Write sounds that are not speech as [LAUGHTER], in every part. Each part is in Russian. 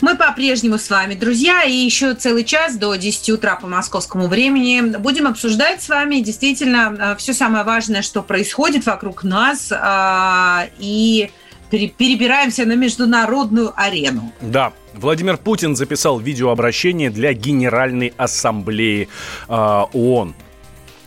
Мы по-прежнему с вами, друзья, и еще целый час до 10 утра по московскому времени будем обсуждать с вами действительно все самое важное, что происходит вокруг нас, а, и перебираемся на международную арену. Да, Владимир Путин записал видеообращение для Генеральной Ассамблеи э, ООН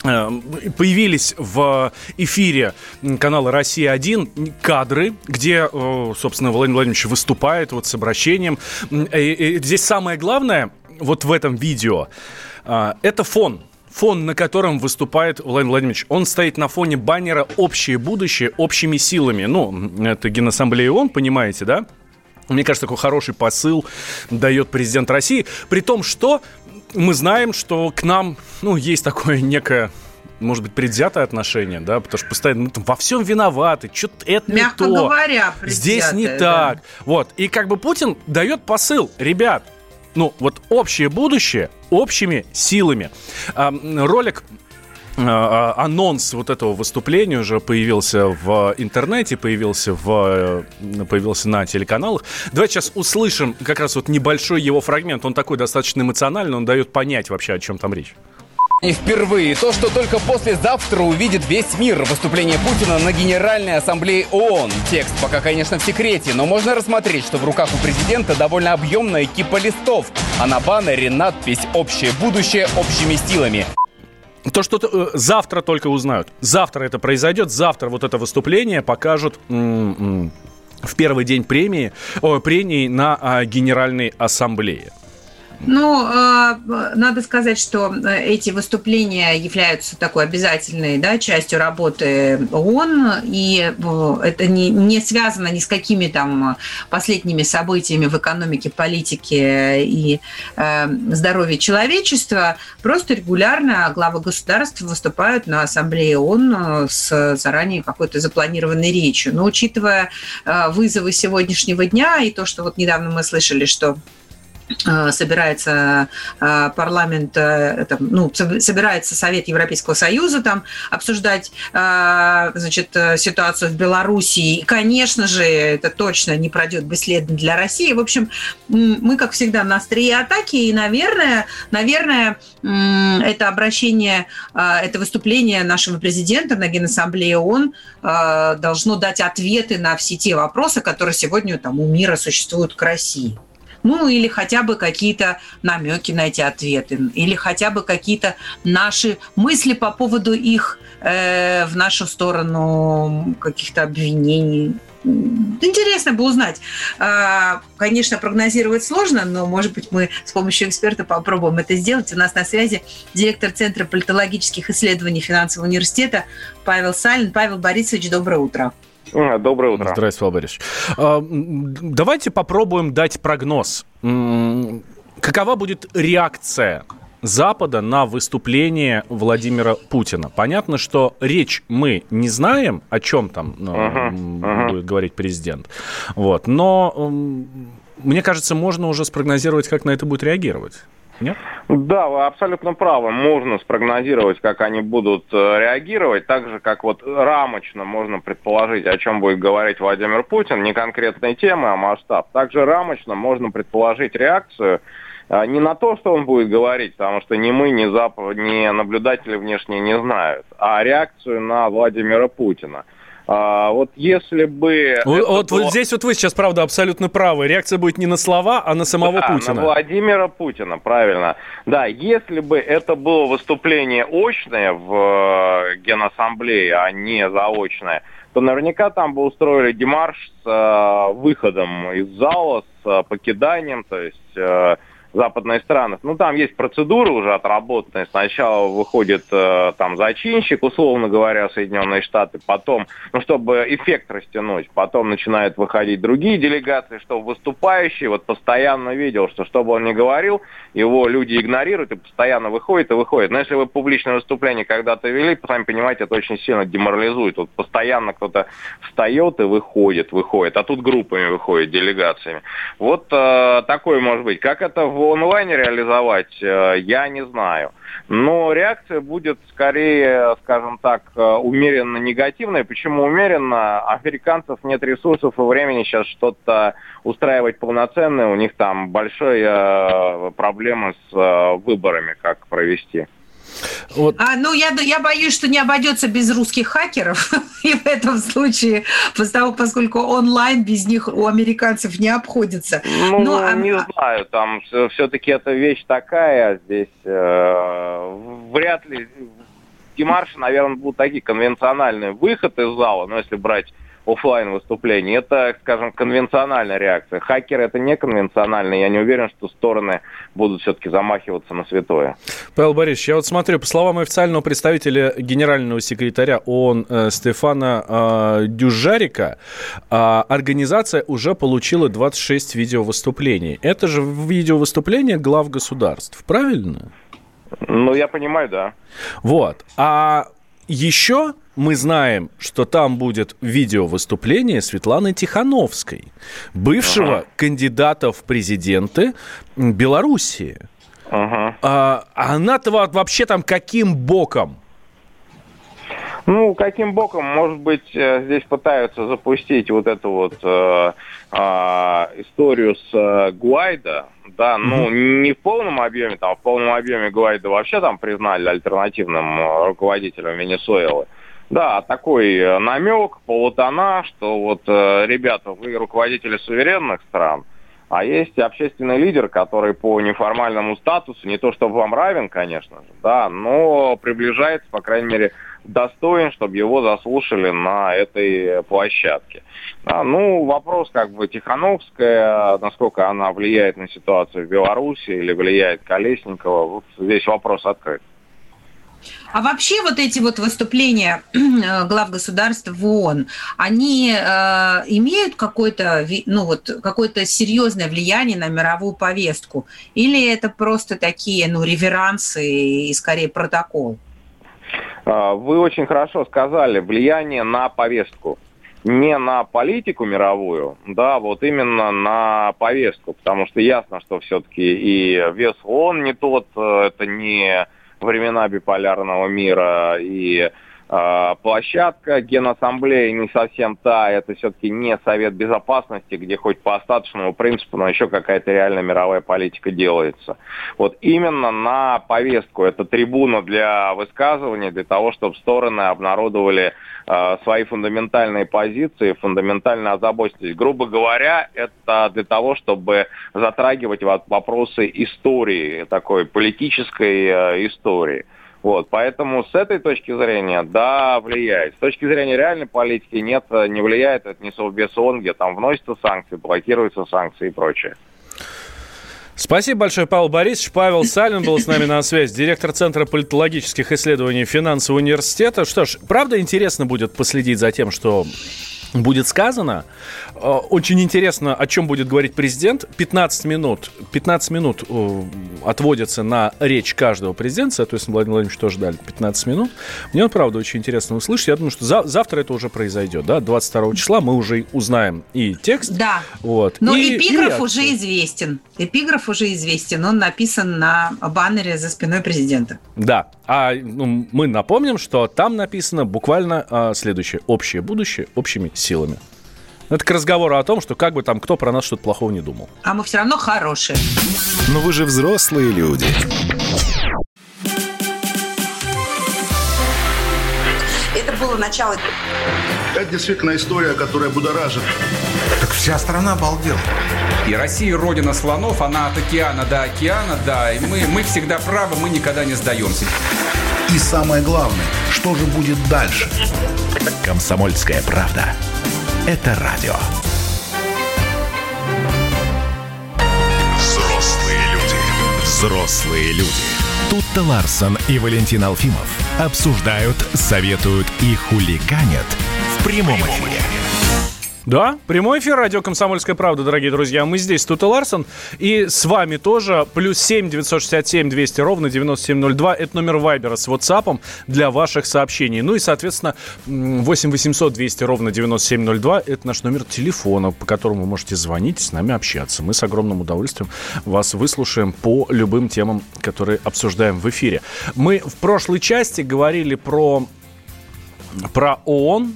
появились в эфире канала «Россия-1» кадры, где, собственно, Владимир Владимирович выступает вот с обращением. И здесь самое главное вот в этом видео – это фон фон, на котором выступает Владимир Владимирович, он стоит на фоне баннера «Общее будущее общими силами». Ну, это Генассамблея ООН, понимаете, да? Мне кажется, такой хороший посыл дает президент России. При том, что мы знаем, что к нам, ну, есть такое некое может быть, предвзятое отношение, да, потому что постоянно мы там во всем виноваты, что-то это Мягко не то. говоря, Здесь не да. так. Вот. И как бы Путин дает посыл, ребят, ну, вот общее будущее общими силами. А, ролик а, анонс вот этого выступления уже появился в интернете, появился, в, появился на телеканалах. Давайте сейчас услышим как раз вот небольшой его фрагмент. Он такой достаточно эмоциональный, он дает понять вообще, о чем там речь. И впервые то, что только послезавтра увидит весь мир. Выступление Путина на Генеральной Ассамблее ООН. Текст пока, конечно, в секрете, но можно рассмотреть, что в руках у президента довольно объемная кипа листов, а на баннере надпись «Общее будущее общими силами». То, что э, завтра только узнают. Завтра это произойдет, завтра вот это выступление покажут в первый день премии, о, премии на а, Генеральной Ассамблее. Ну, э, надо сказать, что э, эти выступления являются такой обязательной да, частью работы ООН, и э, это не, не связано ни с какими там последними событиями в экономике, политике и здоровье человечества. Просто регулярно главы государств выступают на Ассамблее ООН с заранее какой-то запланированной речью. Но учитывая вызовы сегодняшнего дня и то, что вот недавно мы слышали, что собирается парламент, это, ну, собирается Совет Европейского Союза там обсуждать значит, ситуацию в Белоруссии. И, конечно же, это точно не пройдет бесследно для России. В общем, мы, как всегда, на острие атаки. И, наверное, наверное, это обращение, это выступление нашего президента на Генассамблее ООН должно дать ответы на все те вопросы, которые сегодня там, у мира существуют к России ну или хотя бы какие-то намеки на эти ответы, или хотя бы какие-то наши мысли по поводу их э, в нашу сторону каких-то обвинений. Интересно бы узнать. А, конечно, прогнозировать сложно, но, может быть, мы с помощью эксперта попробуем это сделать. У нас на связи директор Центра политологических исследований финансового университета Павел Салин. Павел Борисович, доброе утро. Доброе утро. Здравствуйте, Павел Борисович. А, давайте попробуем дать прогноз. Какова будет реакция Запада на выступление Владимира Путина. Понятно, что речь мы не знаем, о чем там uh-huh. будет говорить президент. Вот. Но мне кажется, можно уже спрогнозировать, как на это будет реагировать. Да, вы абсолютно правы. Можно спрогнозировать, как они будут э, реагировать, так же, как вот рамочно можно предположить, о чем будет говорить Владимир Путин, не конкретной темы, а масштаб. Также рамочно можно предположить реакцию э, не на то, что он будет говорить, потому что ни мы, ни, Запад, ни наблюдатели внешние не знают, а реакцию на Владимира Путина. А, вот если бы... Вот, вот, было... вот здесь вот вы сейчас, правда, абсолютно правы. Реакция будет не на слова, а на самого да, Путина. на Владимира Путина, правильно. Да, если бы это было выступление очное в э, Генассамблее, а не заочное, то наверняка там бы устроили демарш с э, выходом из зала, с э, покиданием, то есть... Э, западных странах. Ну, там есть процедуры уже отработанные. Сначала выходит э, там зачинщик, условно говоря, Соединенные Штаты, потом, ну, чтобы эффект растянуть, потом начинают выходить другие делегации, чтобы выступающий вот постоянно видел, что что бы он ни говорил, его люди игнорируют и постоянно выходит и выходит. Но если вы публичное выступление когда-то вели, сами понимаете, это очень сильно деморализует. Вот постоянно кто-то встает и выходит, выходит, а тут группами выходит, делегациями. Вот э, такое может быть. Как это в онлайне реализовать, э, я не знаю. Но реакция будет скорее, скажем так, э, умеренно негативная. Почему умеренно? Американцев нет ресурсов и времени сейчас что-то устраивать полноценное. У них там большая э, проблема с выборами, как провести. Вот. А, ну, я, я боюсь, что не обойдется без русских хакеров. [LAUGHS] И в этом случае, поскольку онлайн без них у американцев не обходится. Ну, Но, а не а... знаю, там все-таки эта вещь такая здесь. Э, вряд ли Димарши, наверное, будут такие конвенциональные. Выход из зала, но если брать офлайн выступлений. Это, скажем, конвенциональная реакция. Хакеры это не конвенционально. Я не уверен, что стороны будут все-таки замахиваться на святое. Павел Борисович, я вот смотрю, по словам официального представителя генерального секретаря ООН э, Стефана э, Дюжарика, э, организация уже получила 26 видеовыступлений. Это же видеовыступления глав государств, правильно? Ну, я понимаю, да. Вот. А еще мы знаем, что там будет видео выступление Светланы Тихановской, бывшего ага. кандидата в президенты Белоруссии. Ага. А, она-то вообще там каким боком? Ну, каким боком, может быть, э, здесь пытаются запустить вот эту вот э, э, историю с э, Гуайдо, да, ну, не в полном объеме, там, в полном объеме Гуайдо вообще там признали альтернативным э, руководителем Венесуэлы. Да, такой э, намек, полутона, что вот, э, ребята, вы руководители суверенных стран, а есть общественный лидер, который по неформальному статусу, не то чтобы вам равен, конечно же, да, но приближается, по крайней мере, достоин, чтобы его заслушали на этой площадке. Да, ну, вопрос как бы Тихановская, насколько она влияет на ситуацию в Беларуси или влияет Колесникова, вот здесь вопрос открыт. А вообще вот эти вот выступления глав государств в ООН, они э, имеют какое-то, ну вот, какое-то серьезное влияние на мировую повестку? Или это просто такие, ну, реверансы и скорее протокол? А, вы очень хорошо сказали, влияние на повестку не на политику мировую, да, вот именно на повестку, потому что ясно, что все-таки и вес ООН не тот, э, это не времена биполярного мира и площадка Генассамблеи не совсем та, это все-таки не Совет Безопасности, где хоть по остаточному принципу, но еще какая-то реальная мировая политика делается. Вот именно на повестку, это трибуна для высказывания, для того, чтобы стороны обнародовали э, свои фундаментальные позиции, фундаментально озабоченность. Грубо говоря, это для того, чтобы затрагивать вопросы истории, такой политической э, истории. Вот, поэтому с этой точки зрения, да, влияет. С точки зрения реальной политики нет, не влияет. Это не Совбез ООН, где там вносятся санкции, блокируются санкции и прочее. Спасибо большое, Павел Борисович. Павел Салин был с нами на связи, директор Центра политологических исследований финансового университета. Что ж, правда интересно будет последить за тем, что будет сказано. Э, очень интересно, о чем будет говорить президент. 15 минут, 15 минут э, отводится на речь каждого президента. Соответственно, Владимир Владимирович тоже дали 15 минут. Мне, правда, очень интересно услышать. Я думаю, что за, завтра это уже произойдет. Да? 22 числа мы уже узнаем и текст. Да. Вот, Но и, эпиграф и уже известен. Эпиграф уже известен. Он написан на баннере за спиной президента. Да. А ну, мы напомним, что там написано буквально а, следующее. Общее будущее общими силами. Это к разговору о том, что как бы там кто про нас что-то плохого не думал. А мы все равно хорошие. Но вы же взрослые люди. Это было начало. Это действительно история, которая будоражит. Так вся страна обалдела. И Россия родина слонов, она от океана до океана, да. И мы, мы всегда правы, мы никогда не сдаемся. И самое главное, что же будет дальше? Комсомольская правда. Это радио. Взрослые люди. Взрослые люди. Тут-то Ларсон и Валентин Алфимов обсуждают, советуют и хулиганят в прямом эфире. Да, прямой эфир, радио «Комсомольская правда», дорогие друзья. Мы здесь, Тут и Ларсон, и с вами тоже. Плюс семь девятьсот шестьдесят семь двести ровно девяносто семь ноль два. Это номер Вайбера с WhatsApp для ваших сообщений. Ну и, соответственно, восемь восемьсот двести ровно девяносто семь ноль два. Это наш номер телефона, по которому вы можете звонить, с нами общаться. Мы с огромным удовольствием вас выслушаем по любым темам, которые обсуждаем в эфире. Мы в прошлой части говорили про про ООН,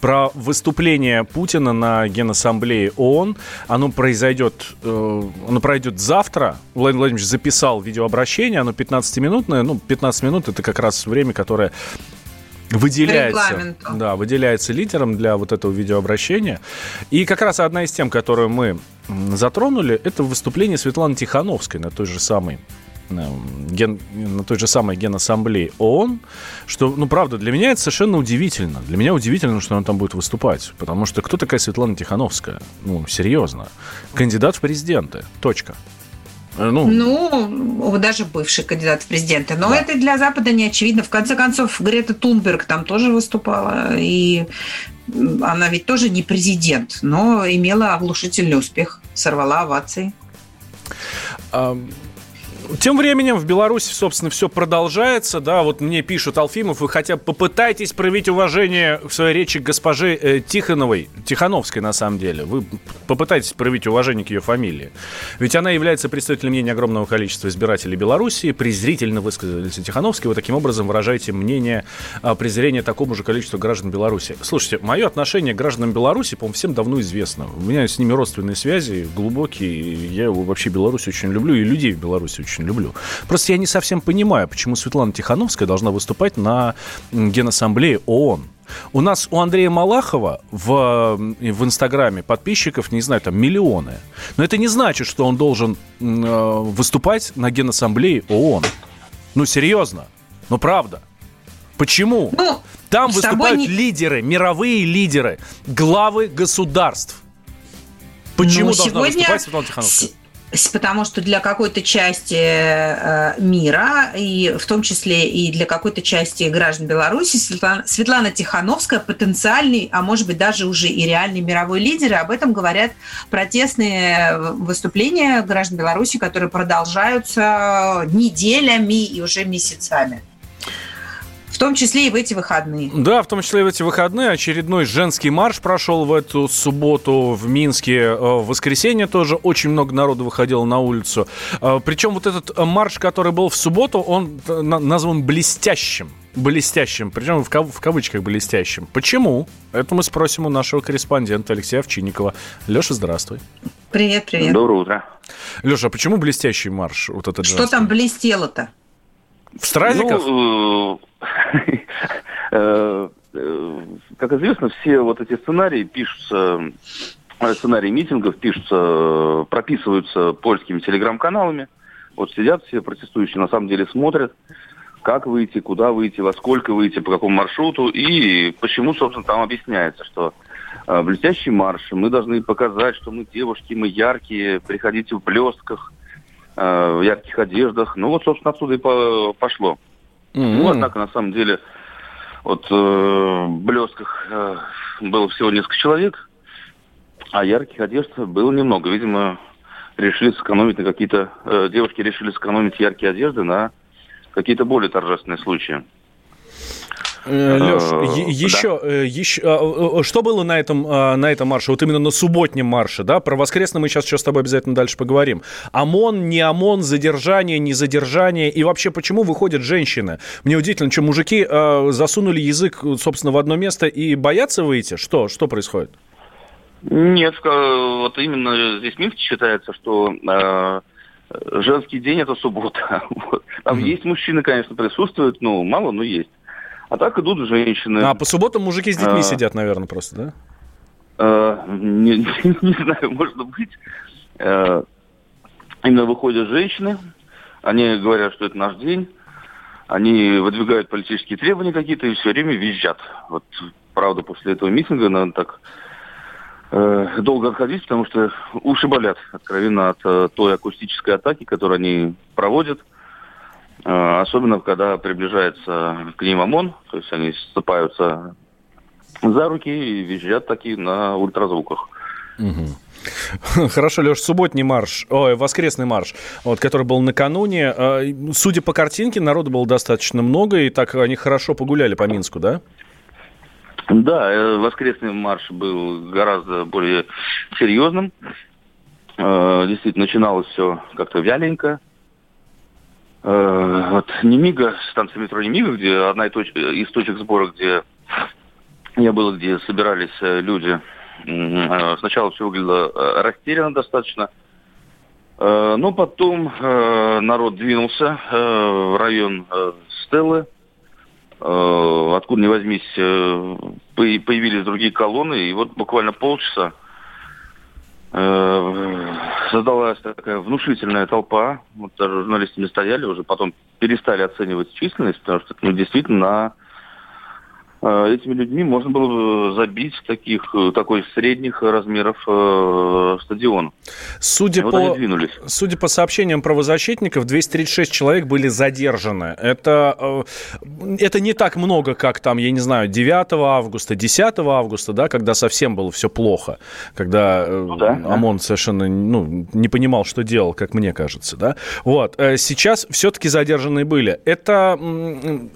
про выступление Путина на Генассамблее ООН. Оно произойдет, э, оно пройдет завтра. Владимир Владимирович записал видеообращение, оно 15-минутное. Ну, 15 минут это как раз время, которое выделяется, да, выделяется лидером для вот этого видеообращения. И как раз одна из тем, которую мы затронули, это выступление Светланы Тихановской на той же самой ген, на той же самой Генассамблее ООН, что, ну, правда, для меня это совершенно удивительно. Для меня удивительно, что она там будет выступать. Потому что кто такая Светлана Тихановская? Ну, серьезно. Кандидат в президенты. Точка. Э, ну, ну, даже бывший кандидат в президенты. Но да. это для Запада не очевидно. В конце концов, Грета Тунберг там тоже выступала. И она ведь тоже не президент, но имела оглушительный успех. Сорвала овации. Тем временем в Беларуси, собственно, все продолжается. Да, вот мне пишут Алфимов, вы хотя бы попытайтесь проявить уважение в своей речи к госпоже э, Тихоновой, Тихановской, на самом деле. Вы попытайтесь проявить уважение к ее фамилии. Ведь она является представителем мнения огромного количества избирателей Беларуси. Презрительно высказались Тихановский. Вы таким образом выражаете мнение а, презрения такому же количеству граждан Беларуси. Слушайте, мое отношение к гражданам Беларуси, по-моему, всем давно известно. У меня с ними родственные связи глубокие. Я вообще Беларусь очень люблю, и людей в Беларуси очень очень люблю. Просто я не совсем понимаю, почему Светлана Тихановская должна выступать на Генассамблее ООН. У нас у Андрея Малахова в, в Инстаграме подписчиков, не знаю, там миллионы. Но это не значит, что он должен э, выступать на Генассамблее ООН. Ну, серьезно. Ну, правда. Почему? Ну, там выступают не... лидеры, мировые лидеры, главы государств. Почему ну, должна сегодня... выступать Светлана Тихановская? Потому что для какой-то части э, мира, и в том числе и для какой-то части граждан Беларуси, Светлана, Светлана Тихановская потенциальный, а может быть даже уже и реальный мировой лидер, и об этом говорят протестные выступления граждан Беларуси, которые продолжаются неделями и уже месяцами том числе и в эти выходные. Да, в том числе и в эти выходные. Очередной женский марш прошел в эту субботу в Минске. Э, в воскресенье тоже очень много народу выходило на улицу. Э, Причем вот этот марш, который был в субботу, он назван блестящим блестящим, причем в, кав- в кавычках блестящим. Почему? Это мы спросим у нашего корреспондента Алексея Овчинникова. Леша, здравствуй. Привет, привет. Доброе утро. Леша, а почему блестящий марш? Вот этот Что женский? там блестело-то? В стразиках? Ну, э, э, как известно, все вот эти сценарии пишутся, э, сценарии митингов пишутся, прописываются польскими телеграм-каналами. Вот сидят все протестующие, на самом деле смотрят, как выйти, куда выйти, во сколько выйти, по какому маршруту. И почему, собственно, там объясняется, что блестящий марш, мы должны показать, что мы девушки, мы яркие, приходите в блестках, Э, в ярких одеждах. Ну вот, собственно, отсюда и пошло. Mm-hmm. Ну, однако, на самом деле, вот э, блесках э, было всего несколько человек, а ярких одежд было немного. Видимо, решили сэкономить на какие-то... Э, девушки решили сэкономить яркие одежды на какие-то более торжественные случаи. Э, Леш, еще, да. еще, а, что было на этом, а, на этом марше, вот именно на субботнем марше, да, про воскресный мы сейчас еще с тобой обязательно дальше поговорим. ОМОН, не ОМОН, задержание, не задержание, и вообще почему выходят женщины? Мне удивительно, что мужики а, засунули язык, собственно, в одно место и боятся выйти? Что, что происходит? Нет, вот именно здесь миф считается, что э, женский день это суббота. [LAUGHS] Вот. Там mm-hmm. есть мужчины, конечно, присутствуют, ну, мало, но есть. А так идут женщины. А по субботам мужики с детьми а, сидят, наверное, просто, да? А, не, не, [LAUGHS] не знаю, может быть. А, именно выходят женщины, они говорят, что это наш день, они выдвигают политические требования какие-то и все время визжат. Вот, правда, после этого митинга, наверное, так э, долго отходить, потому что уши болят, откровенно, от э, той акустической атаки, которую они проводят. Э, особенно, когда приближается к ним ОМОН, то есть они ссыпаются за руки и визжат такие на ультразвуках. [LAUGHS] Хорошо, Леш, субботний марш, ой, воскресный марш, вот, который был накануне. Э, судя по картинке, народу было достаточно много, и так они хорошо погуляли по Минску, да? Да, э, воскресный марш был гораздо более серьезным. Э, действительно, начиналось все как-то вяленько. Вот Немига, станция метро Немига, где одна из точек сбора, где я был, где собирались люди Э, сначала все выглядело э, растерянно достаточно. Э, но потом народ двинулся в район Стеллы. Откуда ни возьмись, появились другие колонны. И вот буквально полчаса создалась такая внушительная толпа. Вот даже журналисты не стояли, уже потом перестали оценивать численность, потому что ну, действительно на этими людьми можно было бы забить таких, э, такой средних размеров э, стадион. Судя, вот по, судя по сообщениям правозащитников, 236 человек были задержаны. Это, э, это не так много, как там, я не знаю, 9 августа, 10 августа, да, когда совсем было все плохо, когда э, ну, да, ОМОН да. совершенно ну, не понимал, что делал, как мне кажется. Да? Вот. Э, сейчас все-таки задержанные были. Это,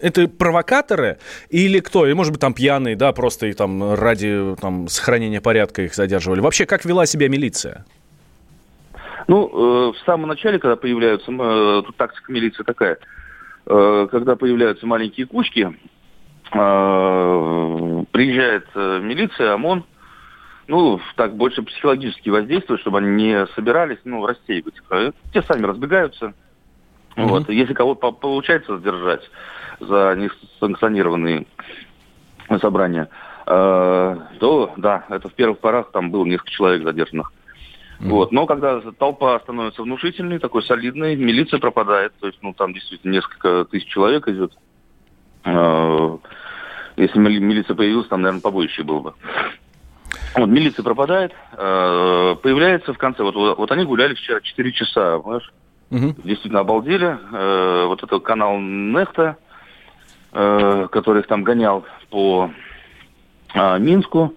это провокаторы или кто? Может быть, там пьяные, да, просто и там ради там, сохранения порядка их задерживали. Вообще, как вела себя милиция? Ну, э, в самом начале, когда появляются, э, тут тактика милиции такая, э, когда появляются маленькие кучки, э, приезжает э, милиция, ОМОН, ну, так больше психологически воздействует, чтобы они не собирались, ну, рассеивать. Э, те сами разбегаются. Mm-hmm. Вот. Если кого-то получается задержать за несанкционированные собрания, э, то да, это в первых порах там было несколько человек задержанных. Mm-hmm. Вот. Но когда толпа становится внушительной, такой солидной, милиция пропадает. То есть, ну, там действительно несколько тысяч человек идет. Э, если милиция появилась, там, наверное, побоище было бы. Вот, милиция пропадает, э, появляется в конце. Вот, вот они гуляли вчера 4 часа, понимаешь? Угу. Действительно обалдели. вот этот канал Нехта, который их там гонял по Минску,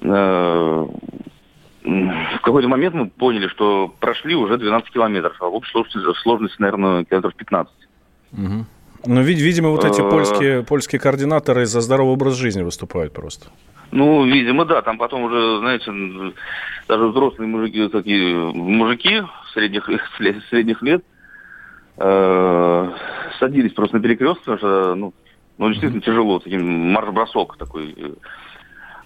в какой-то момент мы поняли, что прошли уже 12 километров, а в общей сложности, сложности наверное, километров 15. Угу. Ну, видимо, вот эти а. польские, польские координаторы за здоровый образ жизни выступают просто. Ну, видимо, да. Там потом уже, знаете, даже взрослые мужики, такие мужики средних, [LAUGHS] средних лет э, садились просто на перекресток, потому что, ну, ну действительно тяжело, таким марш-бросок такой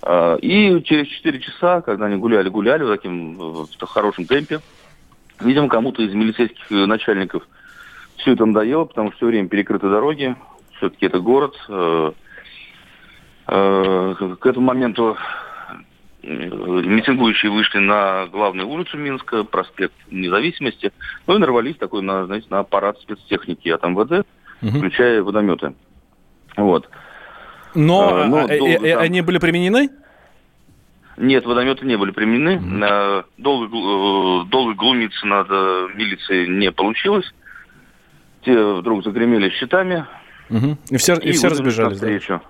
а, и через 4 часа, когда они гуляли-гуляли в таким в хорошем темпе, видимо, кому-то из милицейских начальников все это надоело, потому что все время перекрыты дороги, все-таки это город. Э, э, к этому моменту э, митингующие вышли на главную улицу Минска, проспект Независимости, ну и нарвались такой на, знаете, на аппарат спецтехники от МВД, угу. включая водометы. Вот. Но а, ну, долго, там... они были применены? Нет, водометы не были применены. Mm-hmm. Долго, э, долго глумиться над э, милицией не получилось. Те вдруг загремели щитами. Mm-hmm. И все, и, и все разбежались. Навстречу. Да?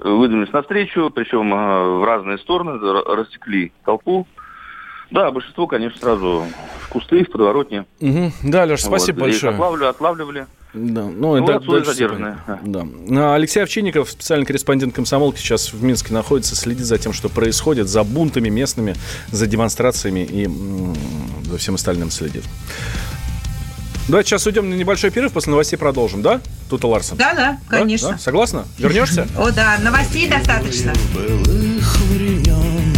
Выдвинулись навстречу, причем в разные стороны, растекли толпу. Да, большинство, конечно, сразу в кусты, в подворотне. Угу. Да, Леш, спасибо вот. большое. Отлавливали, отлавливали. Да, ну, ну это дальше задержанные. Да. А Алексей Овчинников, специальный корреспондент комсомолки, сейчас в Минске находится, следит за тем, что происходит, за бунтами местными, за демонстрациями и за всем остальным следит. Давайте сейчас уйдем на небольшой перерыв, после новостей продолжим, да? Тут Ларсон. Да, да, конечно. Да? Согласна? Вернешься? [LAUGHS] О, да, новостей достаточно. Былых времен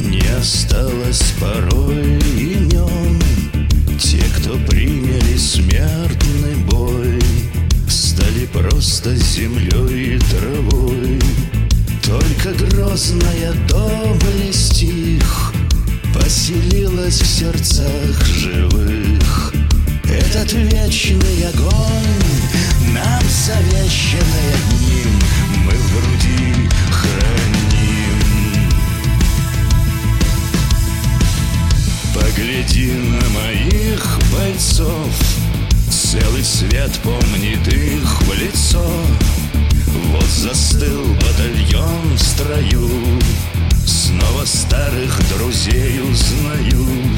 не осталось порой имен. Те, кто приняли смертный бой, Стали просто землей и травой. Только грозная доблесть их Поселилась в сердцах живых. Этот вечный огонь Нам завещанный одним Мы в груди храним. Погляди на моих бойцов Целый свет помнит их в лицо. Вот застыл батальон в строю Снова старых друзей узнаю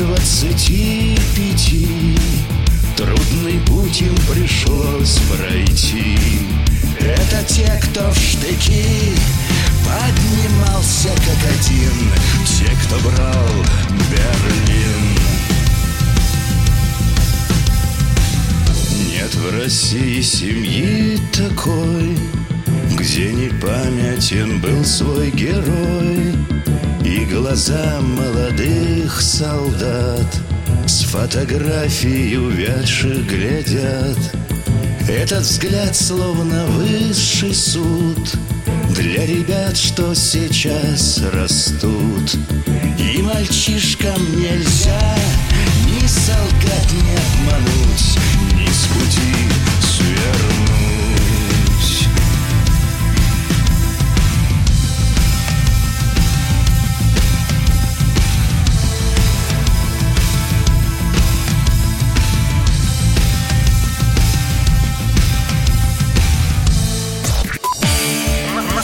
двадцати пяти. Трудный путь им пришлось пройти. Это те, кто в штыки Поднимался как один. Те, кто брал Берлин. Нет в России семьи такой Где не памятен был свой герой И глаза молодых солдат С фотографий увядших глядят. Этот взгляд словно высший суд Для ребят, что сейчас растут. И мальчишкам нельзя Ни солгать, ни обмануть Ни с пути свернуть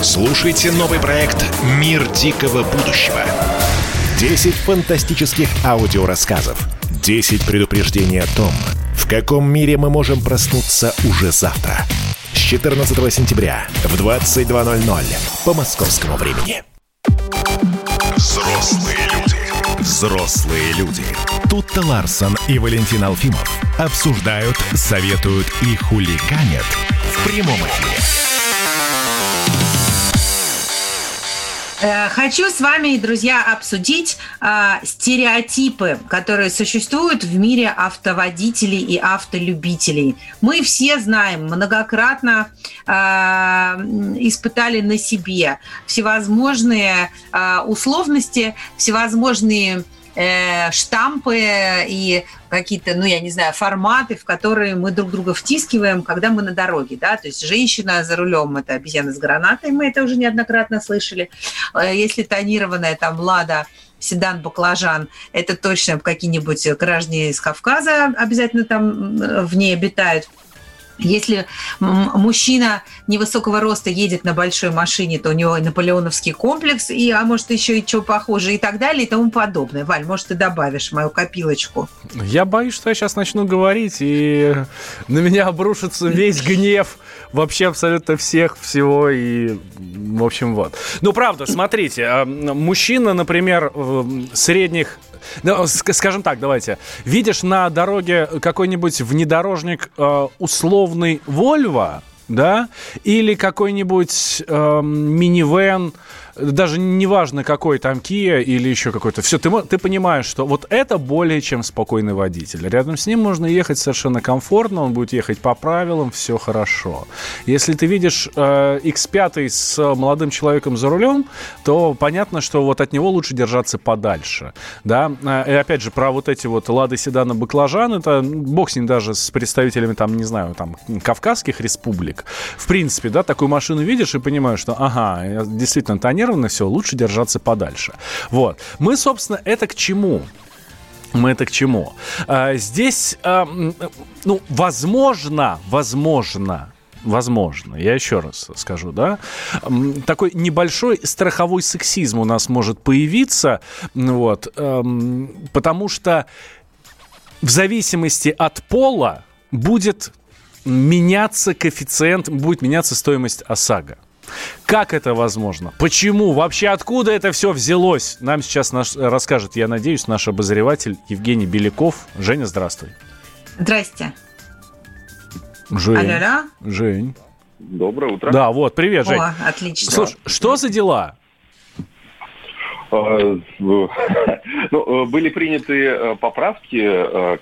Слушайте новый проект «Мир дикого будущего». 10 фантастических аудиорассказов. 10 предупреждений о том, в каком мире мы можем проснуться уже завтра. С 14 сентября в 22.00 по московскому времени. Взрослые люди. Взрослые люди. Тут-то Ларсон и Валентин Алфимов обсуждают, советуют и хулиганят в прямом эфире. Хочу с вами, друзья, обсудить э, стереотипы, которые существуют в мире автоводителей и автолюбителей. Мы все знаем, многократно э, испытали на себе всевозможные э, условности, всевозможные э, штампы и какие-то, ну, я не знаю, форматы, в которые мы друг друга втискиваем, когда мы на дороге, да, то есть женщина за рулем – это обезьяна с гранатой, мы это уже неоднократно слышали. Э, Если тонированная там «Лада», седан баклажан, это точно какие-нибудь граждане из Кавказа обязательно там в ней обитают. Если мужчина невысокого роста едет на большой машине, то у него наполеоновский комплекс, и, а может еще и что похоже, и так далее, и тому подобное. Валь, может, ты добавишь мою копилочку? Я боюсь, что я сейчас начну говорить, и на меня обрушится весь гнев вообще абсолютно всех, всего, и, в общем, вот. Ну, правда, смотрите, а, мужчина, например, э, средних ну, ск- скажем так, давайте. Видишь на дороге какой-нибудь внедорожник э, условный Volvo, да, или какой-нибудь э, минивэн, даже неважно какой там Kia или еще какой-то. Все, ты, ты понимаешь, что вот это более чем спокойный водитель. Рядом с ним можно ехать совершенно комфортно, он будет ехать по правилам, все хорошо. Если ты видишь э, X5 с молодым человеком за рулем, то понятно, что вот от него лучше держаться подальше. Да? Э, И опять же, про вот эти вот лады седаны баклажан, это бог с ним даже с представителями там, не знаю, там, кавказских республик. В принципе, да, такую машину видишь и понимаешь, что, ага, я действительно тонированно, все, лучше держаться подальше. Вот. Мы, собственно, это к чему? Мы это к чему? А, здесь, а, ну, возможно, возможно, Возможно, я еще раз скажу, да, такой небольшой страховой сексизм у нас может появиться, вот, эм, потому что в зависимости от пола будет меняться коэффициент, будет меняться стоимость ОСАГО. Как это возможно? Почему? Вообще откуда это все взялось? Нам сейчас наш, расскажет, я надеюсь, наш обозреватель Евгений Беляков. Женя, здравствуй. Здрасте. Жень. Алло-алло. Жень. Доброе утро. Да, вот, привет, Жень. О, отлично. Слушай, что за дела? Э, [LAUGHS] ну, были приняты поправки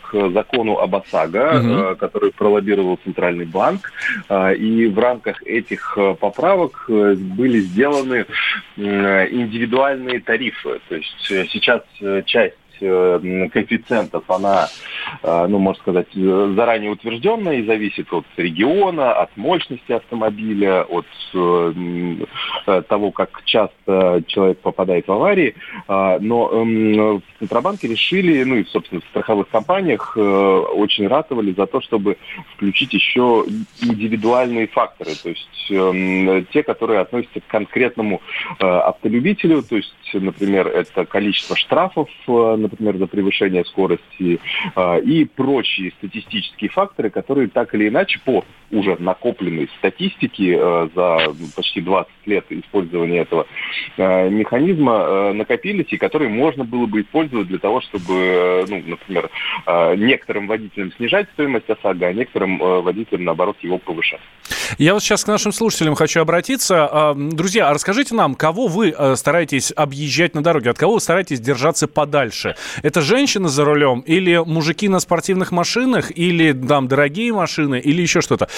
к закону об ОСАГО, угу. который пролоббировал Центральный банк. И в рамках этих поправок были сделаны индивидуальные тарифы. То есть сейчас часть Э, коэффициентов, она, э, ну, можно сказать, заранее утвержденная и зависит от региона, от мощности автомобиля, от э, того, как часто человек попадает в аварии. Но в Центробанке решили, ну и, собственно, в страховых компаниях очень ратовали за то, чтобы включить еще индивидуальные факторы, то есть те, которые относятся к конкретному автолюбителю, то есть, например, это количество штрафов например, за превышение скорости, а, и прочие статистические факторы, которые так или иначе по уже накопленной статистике а, за почти 20 лет использования этого а, механизма накопились, и которые можно было бы использовать для того, чтобы, ну, например, некоторым водителям снижать стоимость ОСАГО, а некоторым водителям, наоборот, его повышать. Я вот сейчас к нашим слушателям хочу обратиться. Друзья, расскажите нам, кого вы стараетесь объезжать на дороге, от кого вы стараетесь держаться подальше? Это женщины за рулем или мужики на спортивных машинах, или там дорогие машины, или еще что-то.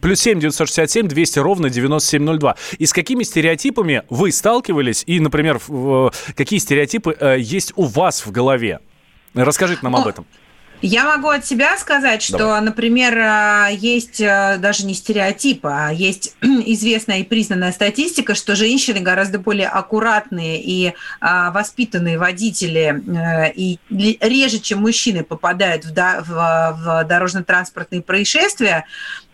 Плюс семь девятьсот шестьдесят семь двести ровно девяносто семь ноль два. И с какими стереотипами вы сталкивались? И, например, какие стереотипы э, есть у вас в голове? Расскажите нам об этом. Я могу от себя сказать, что, Давай. например, а, есть а, даже не стереотип, а есть [CLEARS THROAT] известная и признанная статистика, что женщины гораздо более аккуратные и а, воспитанные водители э, и реже, чем мужчины, попадают в, в, в дорожно-транспортные происшествия.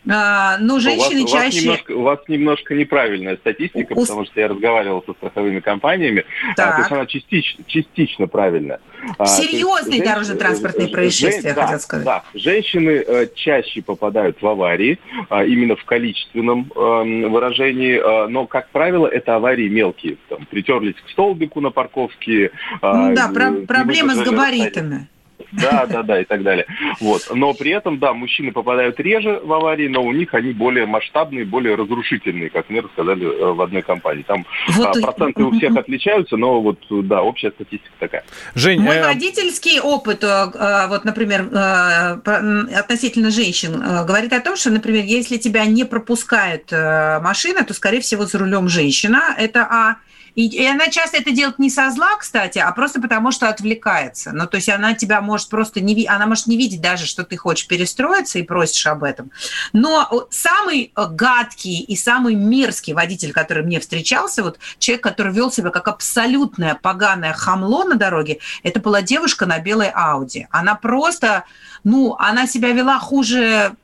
А, ну, женщины у вас, чаще... У вас, немножко, у вас немножко неправильная статистика, у... потому что я разговаривал со страховыми компаниями. Так. А, то есть она частично, частично правильная. А, Серьезные дорожно-транспортные происшествия, да, хотел сказать. Да, женщины э, чаще попадают в аварии, э, именно в количественном э, выражении, э, но, как правило, это аварии мелкие. Там, притерлись к столбику на парковке. Э, ну, да, про- проблемы с габаритами. Да, да, да, и так далее. Вот. Но при этом, да, мужчины попадают реже в аварии, но у них они более масштабные, более разрушительные, как мне рассказали э, в одной компании. Там вот а, проценты у всех отличаются, но вот, да, общая статистика такая. Жень, Мой э... водительский опыт, э, вот, например, э, относительно женщин, говорит о том, что, например, если тебя не пропускает машина, то, скорее всего, за рулем женщина. Это А. И, и она часто это делает не со зла, кстати, а просто потому, что отвлекается. Ну, то есть она тебя может просто не... Она может не видеть даже, что ты хочешь перестроиться и просишь об этом. Но самый э, гадкий и самый мерзкий водитель, который мне встречался, вот человек, который вел себя как абсолютное поганое хамло на дороге, это была девушка на белой Ауди. Она просто, ну, она себя вела хуже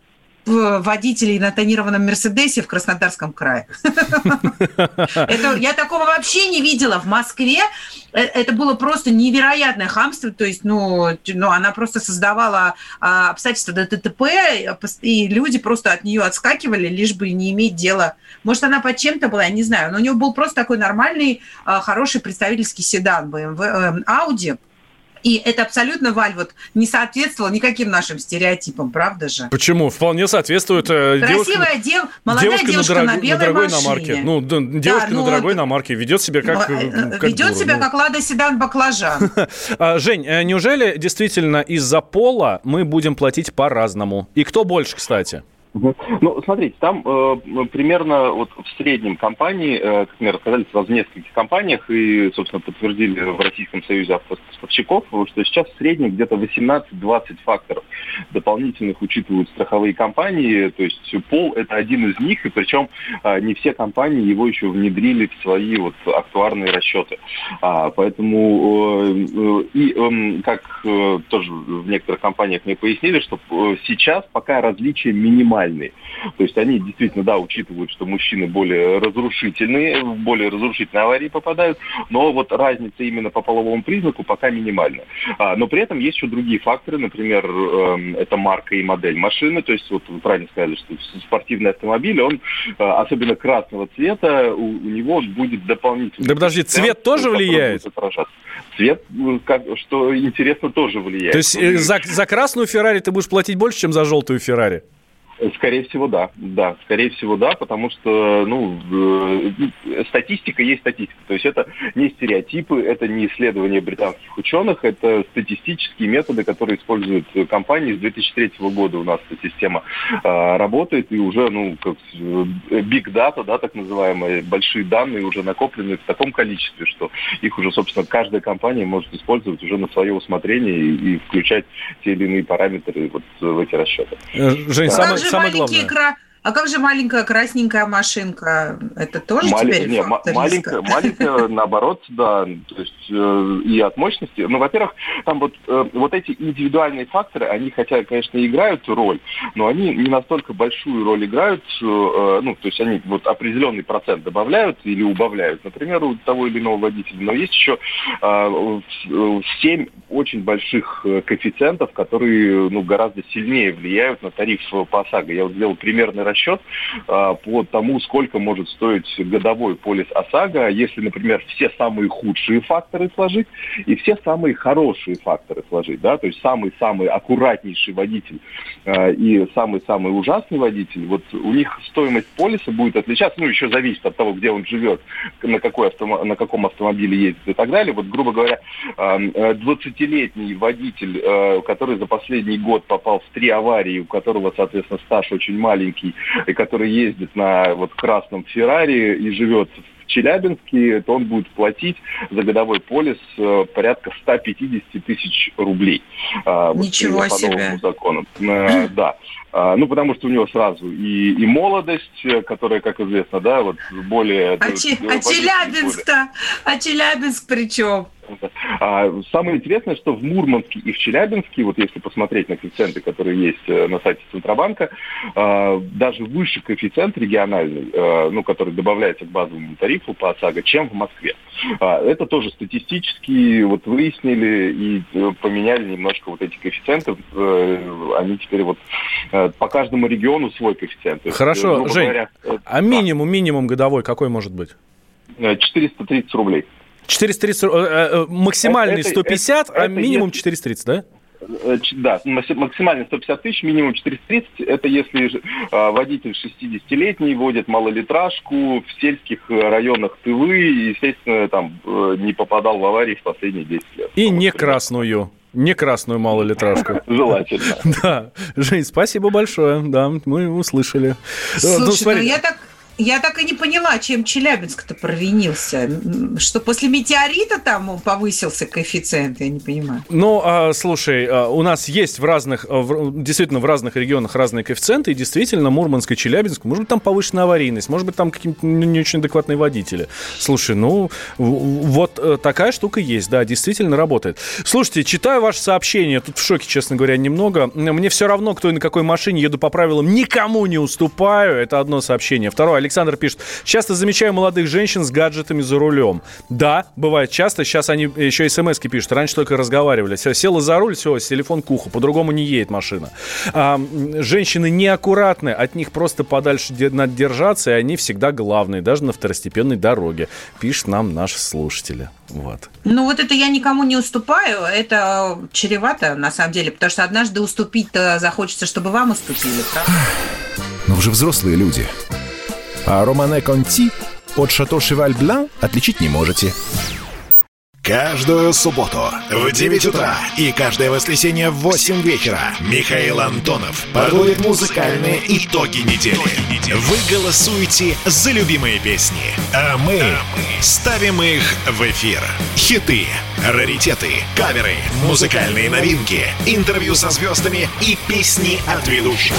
водителей на тонированном Мерседесе в Краснодарском крае. [LAUGHS] Я такого вообще не видела в Москве. Э, это было просто невероятное хамство. То есть, ну, ну она просто создавала а, обстоятельства до ДТП, и люди просто от нее отскакивали, лишь бы не иметь дела. Может, она под чем-то была, я не знаю. Но у нее был просто такой нормальный, а, хороший представительский седан BMW, Audi. И это абсолютно, Валь, вот не соответствовало никаким нашим стереотипам, правда же? Почему? Вполне соответствует. Э, Красивая дев... молодая девушка, девушка на, дорог... на белой на дорогой машине. Иномарке. Ну, девушка да, ну, на дорогой вот... иномарке ведет себя как... Э, как ведет дура, себя ну. как Лада Седан Баклажан. [LAUGHS] А, Жень, э, неужели действительно из-за пола мы будем платить по-разному? И кто больше, кстати? Ну, смотрите, там э, примерно вот в среднем компании, э, как мне рассказали сразу в нескольких компаниях и, собственно, подтвердили в Российском Союзе автопоставщиков, что сейчас в среднем где-то 18-20 факторов дополнительных учитывают страховые компании, то есть пол это один из них, и причем э, не все компании его еще внедрили в свои вот актуарные расчеты. А, поэтому э, э, и э, как э, тоже в некоторых компаниях мне пояснили, что э, сейчас пока различия минимальные минимальный. То есть они действительно, да, учитывают, что мужчины более разрушительные, в более разрушительные аварии попадают, но вот разница именно по половому признаку пока минимальна. А, но при этом есть еще другие факторы, например, э, это марка и модель машины, то есть вот вы правильно сказали, что спортивный автомобиль, он э, особенно красного цвета, у, у него будет дополнительный... Да подожди, цвет тоже влияет? Цвет, э, как, что интересно, тоже влияет. То есть э, за, за красную Феррари ты будешь платить больше, чем за желтую Феррари? Скорее всего, да. Да, скорее всего, да, потому что, ну, э, статистика есть статистика. То есть это не стереотипы, это не исследования британских ученых, это статистические методы, которые используют компании. С 2003 года у нас эта система э, работает, и уже, ну, как big data, да, так называемые, большие данные уже накоплены в таком количестве, что их уже, собственно, каждая компания может использовать уже на свое усмотрение и, и включать те или иные параметры вот в эти расчеты. Э, Жень, А самое, же самое маленькие главное. А как же маленькая красненькая машинка? Это тоже Мали- теперь не, фактор маленькая, маленькая, [LAUGHS] наоборот, да, то есть э, и от мощности. Ну, во-первых, там вот, э, вот эти индивидуальные факторы, они хотя, конечно, играют роль, но они не настолько большую роль играют, э, ну, то есть они вот определенный процент добавляют или убавляют, например, у того или иного водителя. Но есть еще э, очень больших э, коэффициентов, которые, ну, гораздо сильнее влияют на тариф по ОСАГО. Я вот сделал примерный расчет а, по тому, сколько может стоить годовой полис ОСАГО, если, например, все самые худшие факторы сложить и все самые хорошие факторы сложить, да, то есть самый-самый аккуратнейший водитель а, и самый-самый ужасный водитель, вот у них стоимость полиса будет отличаться, ну, еще зависит от того, где он живет, на, какой автомо- на каком автомобиле ездит и так далее. Вот, грубо говоря, а, э, 20-летний водитель, э, который за последний год попал в три аварии, у которого, соответственно, стаж очень маленький, и который ездит на вот красном Феррари и живет в Челябинске, то он будет платить за годовой полис э, порядка 150 тысяч рублей. А, вот Ничего по себе. новому закону. Э, [CLEARS THROAT] Да. А, Ну, потому что у него сразу и, и молодость, э, которая, как известно, да, вот более... А, э, Че- а Челябинск-то? А Челябинск при чем? а самое интересное, что в Мурманске и в Челябинске, вот если посмотреть на коэффициенты, которые есть э, на сайте Центробанка, а, даже выше коэффициент региональный, э, ну, который добавляется к базовому тарифу по ОСАГО, чем в Москве. Это тоже статистически вот выяснили и э, поменяли немножко вот эти коэффициенты. Э, Они теперь вот э, по каждому региону свой коэффициент. Есть, э, Хорошо, грубо Жень, говоря, э, а минимум, минимум годовой какой может быть? э, 430 рублей. 430, э, э, максимальный Это- 150, это- а это минимум если- 430, да? Э, Да, макси- максимально 150 тысяч, минимум 430. Это если а, водитель 60-летний водит малолитражку в сельских э, районах Тывы и, естественно, там э, не попадал в аварии в последние 10 лет. И не красную. Не красную малолитражку. [LAUGHS] Желательно. Да. Жень, спасибо большое. Да, мы услышали. Э, Слушай, ну, смотри, я так... Я так и не поняла, чем Челябинск-то провинился. Что после метеорита там повысился коэффициент, я не понимаю. Ну, а, слушай, а, у нас есть в разных, а, в- действительно, в разных регионах разные коэффициенты, и действительно, Мурманск и Челябинск, может быть, там повышенная аварийность, может быть, там какие-то не очень адекватные водители. Слушай, ну, вот э, такая штука есть, да, действительно работает. Слушайте, читаю ваше сообщение, тут в шоке, честно говоря, немного. Мне все равно, кто и на какой машине, еду по правилам, никому не уступаю, это одно сообщение. Второе, Александр пишет, часто замечаю молодых женщин с гаджетами за рулем. Да, бывает часто, сейчас они еще смс пишут, раньше только разговаривали. Всё, Села за руль, все, телефон к уху, по-другому не едет машина. А, женщины неаккуратны, от них просто подальше надо держаться, и они всегда главные, даже на второстепенной дороге, пишет нам наши слушатели. Вот. Ну вот это я никому не уступаю, это чревато на самом деле, потому что однажды уступить-то захочется, чтобы вам уступили, правда? Но вы же взрослые люди. А Романе Конти от Шато Шеваль Блан отличить не можете. Каждую субботу в 9 утра и каждое воскресенье в 8 вечера Михаил Антонов подводит музыкальные итоги недели. Вы голосуете за любимые песни, а мы ставим их в эфир. Хиты, раритеты, каверы, музыкальные новинки, интервью со звездами и песни от ведущего.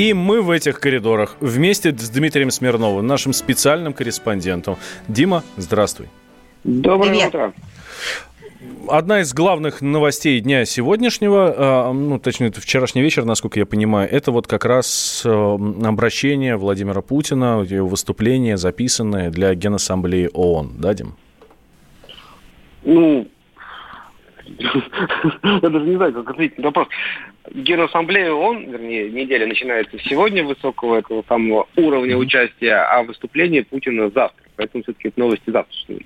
И мы в этих коридорах вместе с Дмитрием Смирновым, нашим специальным корреспондентом. Дима, здравствуй. Доброе Привет. утро. одна из главных новостей дня сегодняшнего, ну, точнее, это вчерашний вечер, насколько я понимаю, это вот как раз обращение Владимира Путина, его выступление, записанное для Генассамблеи ООН, да, Дим? Ну, [LAUGHS] я даже не знаю, как ответить на вопрос. Генассамблея ООН, вернее, неделя начинается сегодня высокого этого самого уровня участия, а выступление Путина завтра. Поэтому все-таки это новости завтрашние.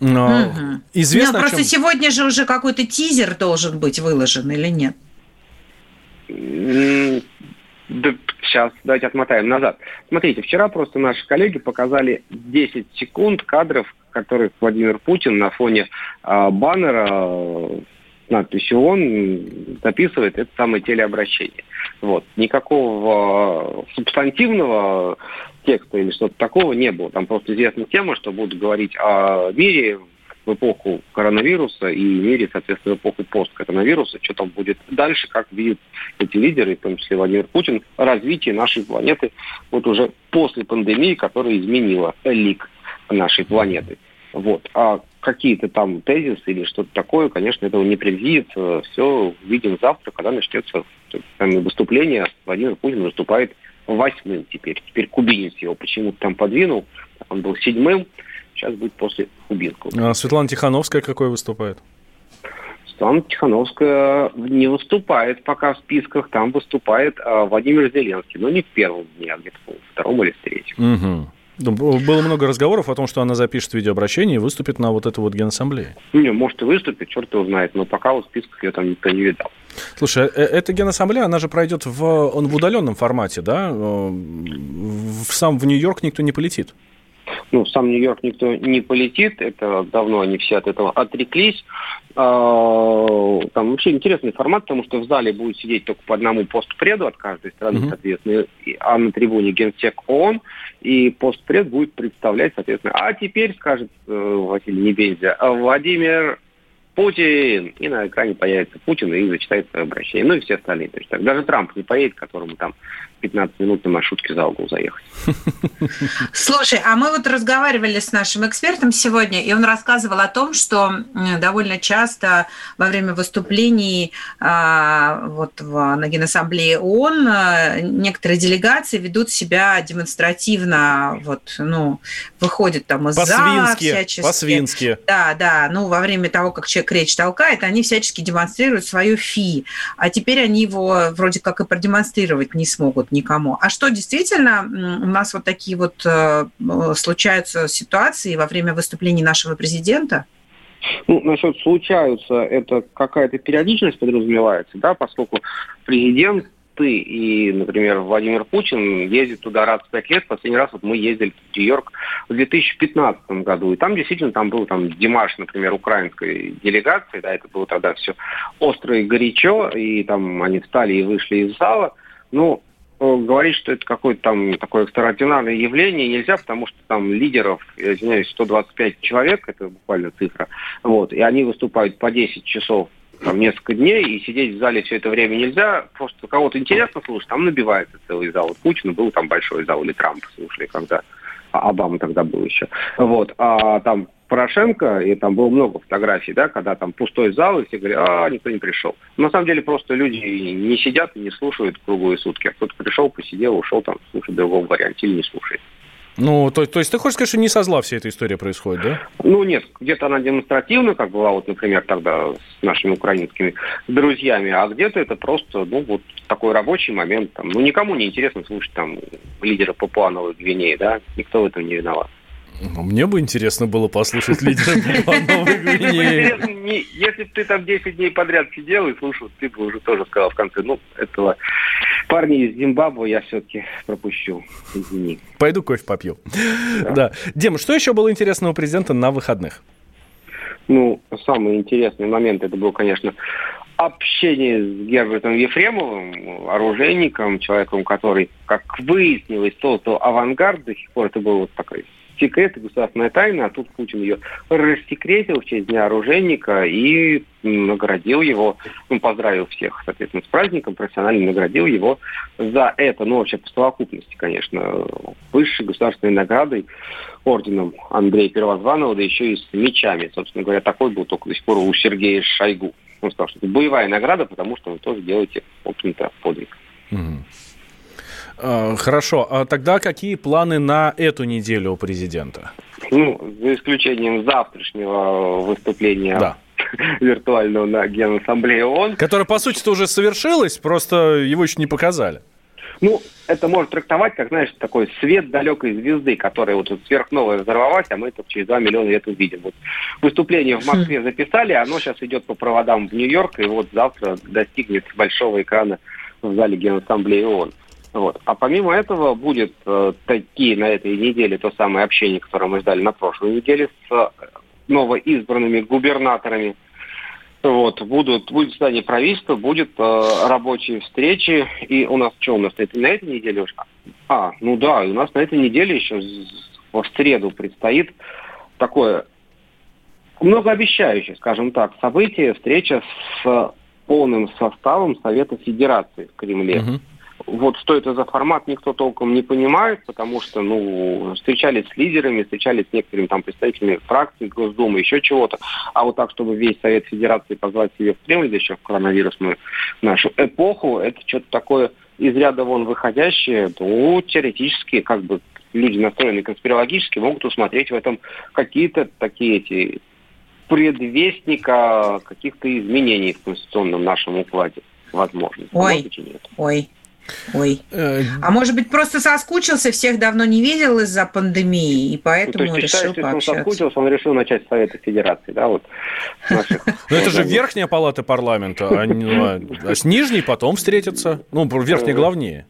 Но угу. известно. Ну, просто чем... сегодня же уже какой-то тизер должен быть выложен или нет? Да, сейчас, давайте отмотаем назад. Смотрите, вчера просто наши коллеги показали 10 секунд кадров, которых Владимир Путин на фоне э, баннера надписью «Он» записывает это самое телеобращение. Вот. Никакого э, субстантивного текста или что-то такого не было. Там просто известна тема, что будут говорить о мире в эпоху коронавируса и мире, соответственно, в эпоху посткоронавируса, что там будет дальше, как видят эти лидеры, в том числе Владимир Путин, развитие нашей планеты вот уже после пандемии, которая изменила лик нашей планеты. Вот. А какие-то там тезисы или что-то такое, конечно, этого не предвидит. Все увидим завтра, когда начнется выступление. Владимир Путин выступает восьмым теперь. Теперь кубинец его почему-то там подвинул. Он был седьмым. Сейчас будет после Кубинского. А Светлана Тихановская какой выступает? Светлана Тихановская не выступает пока в списках. Там выступает а, Владимир Зеленский. Но не в первом дне, а где-то в втором или в третьем. Угу. Было много разговоров о том, что она запишет видеообращение и выступит на вот этой вот генассамблее. Не, может и выступит, черт его знает, но пока вот списках ее там никто не видал. Слушай, э, эта генассамблея, она же пройдет в, он в удаленном формате, да? В, сам в Нью-Йорк никто не полетит ну, в сам Нью-Йорк никто не полетит, это давно они все от этого отреклись. А, там вообще интересный формат, потому что в зале будет сидеть только по одному постпреду от каждой страны, mm-hmm. соответственно, а на трибуне генсек ООН, и постпред будет представлять, соответственно, а теперь, скажет э, Василий Небензя, Владимир Путин, и на экране появится Путин и зачитает свое обращение. Ну и все остальные. То есть так, даже Трамп не поедет, которому там 15 минут на маршрутке за угол заехать. Слушай, а мы вот разговаривали с нашим экспертом сегодня, и он рассказывал о том, что довольно часто во время выступлений а, вот в, на Генассамблее ООН а, некоторые делегации ведут себя демонстративно, вот, ну, выходят там из зала всячески. По-свински. Да, да, ну, во время того, как человек речь толкает, они всячески демонстрируют свою фи, а теперь они его вроде как и продемонстрировать не смогут никому. А что действительно у нас вот такие вот э, случаются ситуации во время выступлений нашего президента? Ну, насчет случаются, это какая-то периодичность подразумевается, да, поскольку президент ты и, например, Владимир Путин ездит туда раз в пять лет. Последний раз вот мы ездили в Нью-Йорк в 2015 году. И там действительно там был там Димаш, например, украинской делегации. Да, это было тогда все остро и горячо. И там они встали и вышли из зала. Ну, Э, говорить, что это какое-то там такое экстраординарное явление нельзя, потому что там лидеров, я извиняюсь, 125 человек, это буквально цифра, вот, и они выступают по 10 часов там несколько дней, и сидеть в зале все это время нельзя. Просто кого-то интересно слушать, там набивается целый зал. Вот Путина был там большой зал, или Трампа слушали, когда Обама тогда был еще. Вот. А там Порошенко, и там было много фотографий, да, когда там пустой зал, и все говорят, а, никто не пришел. на самом деле просто люди не сидят и не слушают круглые сутки, а кто-то пришел, посидел, ушел там, слушать другого варианте или не слушает. Ну, то, то есть ты хочешь сказать, что не со зла вся эта история происходит, да? Ну, нет, где-то она демонстративна, как была вот, например, тогда с нашими украинскими друзьями, а где-то это просто, ну, вот такой рабочий момент. Там, ну, никому не интересно слушать там лидера Папуановой Гвинеи, да, никто в этом не виноват. Ну, мне бы интересно было послушать лидера [LAUGHS] Новой Гвинеи. Если бы ты там 10 дней подряд сидел и слушал, ты бы уже тоже сказал в конце, ну, этого парня из Зимбабве я все-таки пропущу. Извини. Пойду кофе попью. Да. Дима, что еще было интересного у президента на выходных? Ну, самый интересный момент, это был, конечно, общение с Гербертом Ефремовым, оружейником, человеком, который, как выяснилось, создал авангард, до сих пор это был вот такой секрет и государственная тайна, а тут Путин ее рассекретил в честь Дня оружейника и наградил его, ну, поздравил всех, соответственно, с праздником, профессионально наградил его за это, ну, вообще по совокупности, конечно, высшей государственной наградой, орденом Андрея Первозванного, да еще и с мечами. Собственно говоря, такой был только до сих пор у Сергея Шойгу. Он сказал, что это боевая награда, потому что вы тоже делаете, в общем-то, подвиг. А, Хорошо, а тогда какие планы на эту неделю у президента? Ну, за исключением завтрашнего выступления Да. [LAUGHS] виртуального на Генассамблее ООН. Которое, по сути, уже совершилось, просто его еще не показали. Ну, это можно трактовать, как, знаешь, такой свет далекой звезды, которая вот сверхновая взорвалась, а мы это через 2 миллиона лет увидим. Вот выступление в Москве записали, оно сейчас идет по проводам в Нью-Йорк, и вот завтра достигнет большого экрана в зале Генассамблеи ООН. Вот. А помимо этого будет э, такие на этой неделе то самое общение, которое мы ждали на прошлой неделе с э, новоизбранными губернаторами. Вот, будут, будет заседание правительства, будет э, рабочие встречи. И у нас что у нас это на этой неделе уже? А, ну да, у нас на этой неделе еще в среду предстоит такое многообещающее, скажем так, событие, встреча с полным составом Совета Федерации в Кремле. Вот что это за формат, никто толком не понимает, потому что, ну, встречались с лидерами, встречались с некоторыми там представителями фракций Госдумы, еще чего-то. А вот так, чтобы весь Совет Федерации позвать себе в Кремль, да еще в коронавирусную нашу эпоху, это что-то такое из ряда вон выходящее, ну, теоретически, как бы, люди настроены конспирологически, могут усмотреть в этом какие-то такие эти предвестника каких-то изменений в конституционном нашем укладе. Возможно. Ой. Ой, ой. Э, А может быть, просто соскучился, всех давно не видел из-за пандемии, и Ну, то поэтому есть решил считаешь, если он пообщаться. соскучился, он решил начать с Совета Федерации, да, вот наших. [LAUGHS] Ну, это же верхняя палата парламента, а, не- а- а с нижней потом встретятся. Ну, верхняя главнее.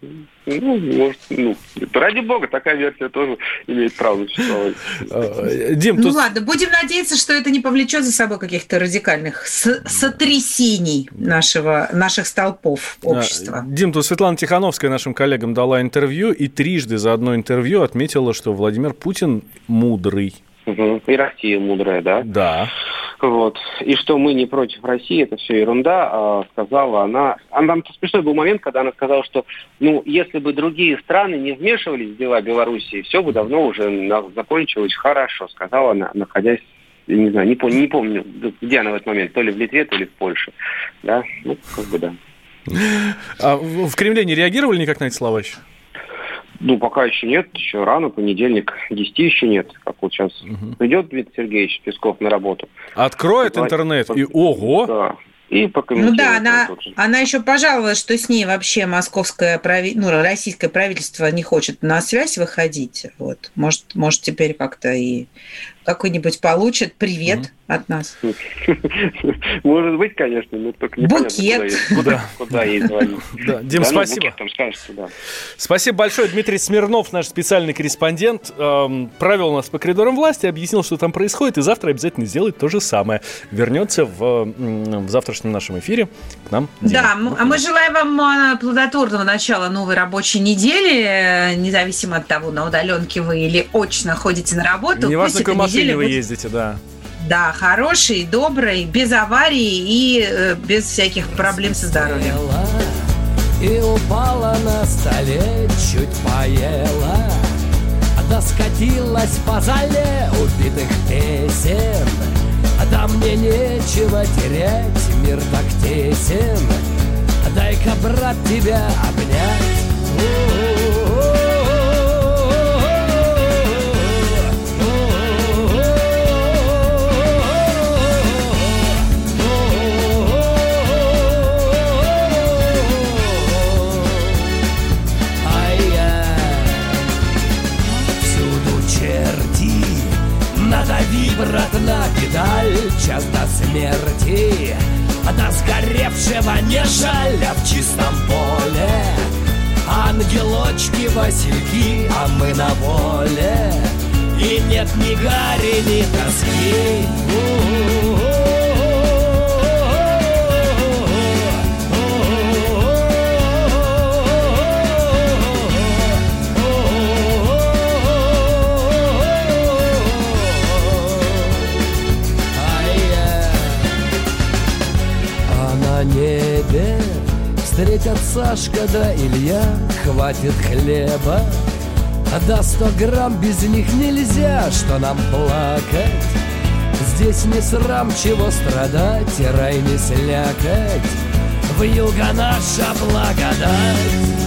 Ну, может, ну, ради бога, такая версия тоже имеет право существовать. Э, Дим, Ну тут ладно, будем надеяться, что это не повлечет за собой каких-то радикальных сотрясений нашего, наших столпов общества. А, Дим, тут Светлана Тихановская нашим коллегам дала интервью и трижды за одно интервью отметила, что Владимир Путин мудрый. Мгм. И Россия мудрая, да? Да. Вот. И что мы не против России, это все ерунда, а, сказала она. Она там смешной был момент, когда она сказала, что ну, если бы другие страны не вмешивались в дела Белоруссии, все бы давно уже закончилось хорошо, сказала она, находясь я не знаю, не помню, не помню, где она в этот момент, то ли в Литве, то ли в Польше. Да, ну, как бы да. А в в Кремле не реагировали никак на эти слова еще? Ну, пока еще нет, еще рано, понедельник, [LAUGHS] 10 еще нет. Как вот сейчас придет Дмитрий Сергеевич Песков на работу. Откроет Давай. интернет и ого! Да. И Ну да, он она, она еще пожаловалась, что с ней вообще московское прави... ну, российское правительство не хочет на связь выходить. Вот. Может, может теперь как-то и какой-нибудь получит привет от нас. Может быть, конечно, но только непонятно, Букет. куда ей, куда, куда ей звонить. Да, Дим, Да, ну, спасибо. скажется, да. Спасибо большое. Дмитрий Смирнов, наш специальный корреспондент, эм, провел нас по коридорам власти, объяснил, что там происходит, и завтра обязательно сделает то же самое. Вернется в, завтрашнем нашем эфире к нам. Да, а мы желаем вам э, плодотворного начала новой рабочей недели, независимо от того, на удаленке вы или очно ходите на работу. Неважно, Пусть какой машине вы ездите, да. Да, хороший, добрый, без аварий и э, без всяких проблем со здоровьем. И упала на столе, чуть поела Да скатилась по зале убитых песен Да мне нечего терять, мир так тесен Дай-ка, брат, тебя обнять На педаль Час до смерти. До сгоревшего не жаль А в чистом поле. Ангелочки, васильки А мы на воле. И нет ни гари, ни тоски Сашка да Илья, хватит хлеба. А да сто грамм без них нельзя, что нам плакать. Здесь не срам чего страдать, и рай не слякать. В юга наша благодать